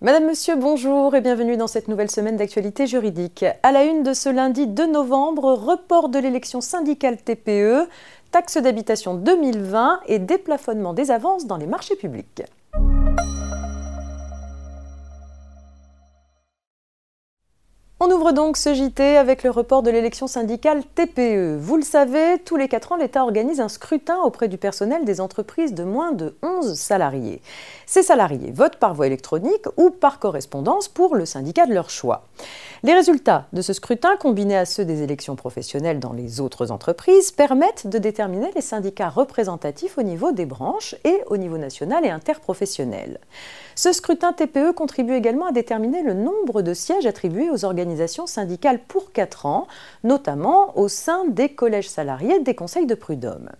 Madame, Monsieur, bonjour et bienvenue dans cette nouvelle semaine d'actualité juridique. À la une de ce lundi 2 novembre, report de l'élection syndicale TPE, taxe d'habitation 2020 et déplafonnement des avances dans les marchés publics. Donc ce JT avec le report de l'élection syndicale TPE. Vous le savez, tous les 4 ans, l'État organise un scrutin auprès du personnel des entreprises de moins de 11 salariés. Ces salariés votent par voie électronique ou par correspondance pour le syndicat de leur choix. Les résultats de ce scrutin, combinés à ceux des élections professionnelles dans les autres entreprises, permettent de déterminer les syndicats représentatifs au niveau des branches et au niveau national et interprofessionnel. Ce scrutin TPE contribue également à déterminer le nombre de sièges attribués aux organisations syndicales pour 4 ans, notamment au sein des collèges salariés des conseils de prud'homme.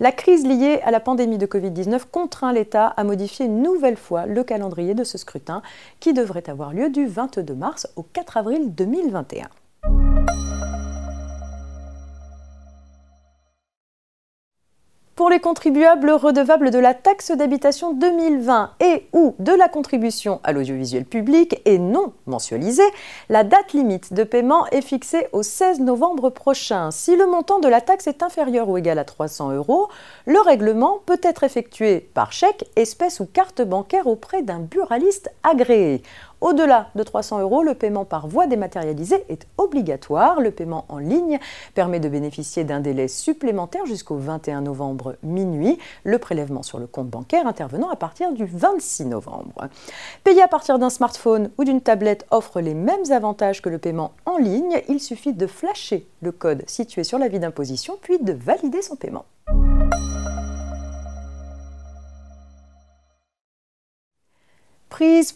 La crise liée à la pandémie de Covid-19 contraint l'État à modifier une nouvelle fois le calendrier de ce scrutin qui devrait avoir lieu du 22 mars au 4 avril 2021. Pour les contribuables redevables de la taxe d'habitation 2020 et ou de la contribution à l'audiovisuel public et non mensualisée, la date limite de paiement est fixée au 16 novembre prochain. Si le montant de la taxe est inférieur ou égal à 300 euros, le règlement peut être effectué par chèque, espèce ou carte bancaire auprès d'un buraliste agréé. Au-delà de 300 euros, le paiement par voie dématérialisée est obligatoire. Le paiement en ligne permet de bénéficier d'un délai supplémentaire jusqu'au 21 novembre minuit, le prélèvement sur le compte bancaire intervenant à partir du 26 novembre. Payer à partir d'un smartphone ou d'une tablette offre les mêmes avantages que le paiement en ligne. Il suffit de flasher le code situé sur l'avis d'imposition puis de valider son paiement.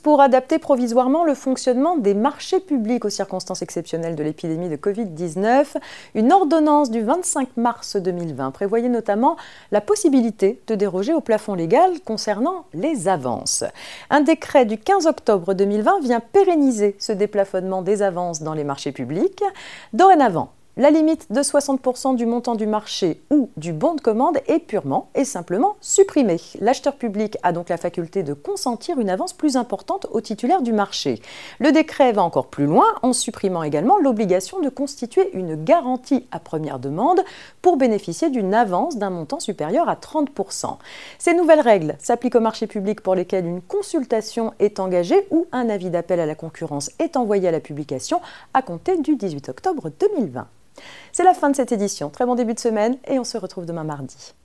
Pour adapter provisoirement le fonctionnement des marchés publics aux circonstances exceptionnelles de l'épidémie de Covid-19. Une ordonnance du 25 mars 2020 prévoyait notamment la possibilité de déroger au plafond légal concernant les avances. Un décret du 15 octobre 2020 vient pérenniser ce déplafonnement des avances dans les marchés publics. Dorénavant, la limite de 60% du montant du marché ou du bon de commande est purement et simplement supprimée. L'acheteur public a donc la faculté de consentir une avance plus importante au titulaire du marché. Le décret va encore plus loin en supprimant également l'obligation de constituer une garantie à première demande pour bénéficier d'une avance d'un montant supérieur à 30%. Ces nouvelles règles s'appliquent aux marchés publics pour lesquels une consultation est engagée ou un avis d'appel à la concurrence est envoyé à la publication à compter du 18 octobre 2020. C'est la fin de cette édition. Très bon début de semaine et on se retrouve demain mardi.